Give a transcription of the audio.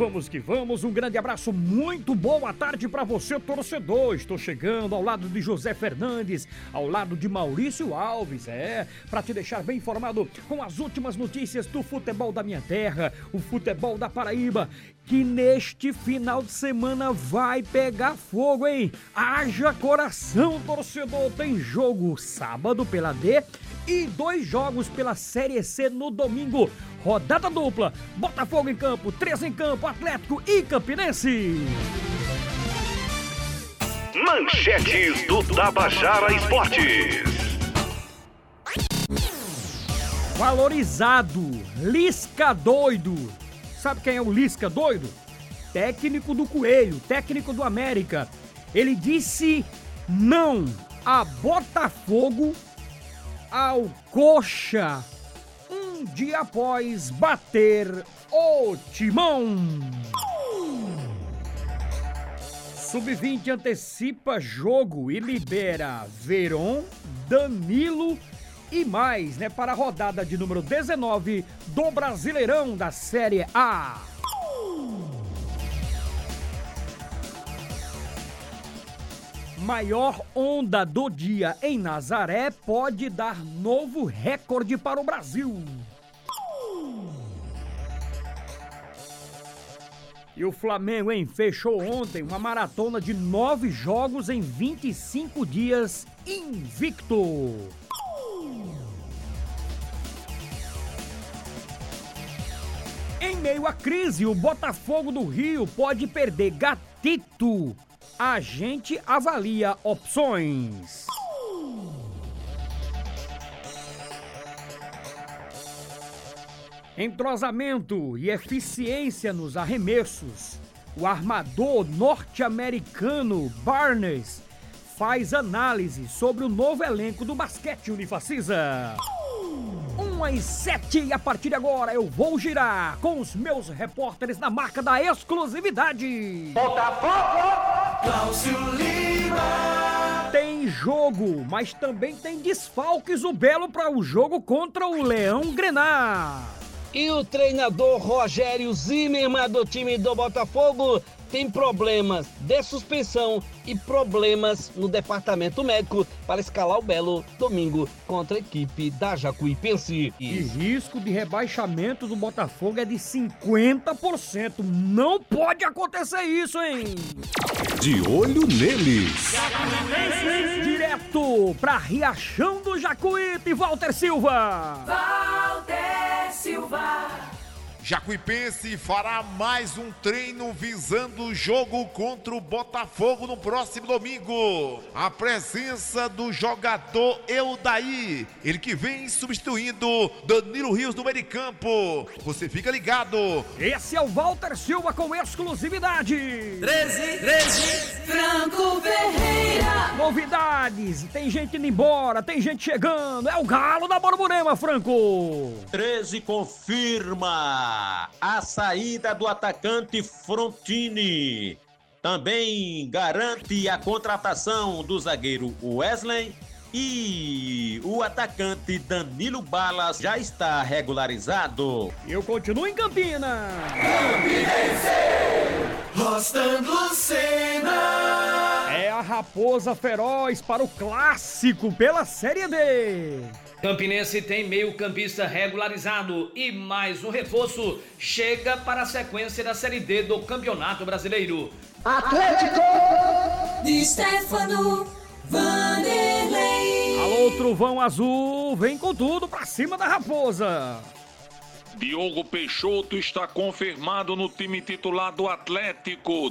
vamos que vamos. Um grande abraço, muito boa tarde para você, torcedor. Estou chegando ao lado de José Fernandes, ao lado de Maurício Alves, é, para te deixar bem informado com as últimas notícias do futebol da minha terra, o futebol da Paraíba, que neste final de semana vai pegar fogo, hein? Haja coração, torcedor. Tem jogo sábado pela D e dois jogos pela Série C no domingo. Rodada dupla, Botafogo em campo, três em campo, Atlético e Campinense. Manchetes do Tabajara Esportes. Valorizado, Lisca doido. Sabe quem é o Lisca doido? Técnico do Coelho, técnico do América. Ele disse não a Botafogo, ao Coxa um dia após bater o Timão. Sub-20 antecipa jogo e libera Veron, Danilo e mais, né, para a rodada de número 19 do Brasileirão da Série A. Maior onda do dia em Nazaré pode dar novo recorde para o Brasil. E o Flamengo, hein, fechou ontem uma maratona de nove jogos em 25 dias invicto. Em meio à crise, o Botafogo do Rio pode perder Gatito a gente avalia opções. Entrosamento e eficiência nos arremessos. O armador norte-americano Barnes faz análise sobre o novo elenco do basquete Unifacisa. 1 às 7 e a partir de agora eu vou girar com os meus repórteres na marca da exclusividade. Botafogo! Cláudio Lima! Tem jogo, mas também tem desfalques o Belo para o jogo contra o Leão Grenar. E o treinador Rogério Zimmermann do time do Botafogo tem problemas de suspensão e problemas no departamento médico para escalar o Belo domingo contra a equipe da Jacuipense. E risco de rebaixamento do Botafogo é de 50%. Não pode acontecer isso, hein? De olho neles. Direto para Riachão do Jacuípe, Walter Silva. Walter Silva. Jacuipense fará mais um treino visando o jogo contra o Botafogo no próximo domingo. A presença do jogador Eudaí, ele que vem substituindo Danilo Rios no meio de campo. Você fica ligado. Esse é o Walter Silva com exclusividade. 13, 13, Franco Ferreira. Novidades, tem gente indo embora, tem gente chegando. É o Galo da Borborema, Franco. 13 confirma a saída do atacante Frontini. Também garante a contratação do zagueiro Wesley e o atacante Danilo Balas já está regularizado. Eu continuo em Campina. Campinense, Rostando Cena. Raposa Feroz para o clássico pela Série D. Campinense tem meio-campista regularizado e mais um reforço chega para a sequência da Série D do Campeonato Brasileiro. Atlético de Stefano Vanderlei. Alô, Trovão Azul, vem com tudo pra cima da Raposa. Diogo Peixoto está confirmado no time titular do Atlético.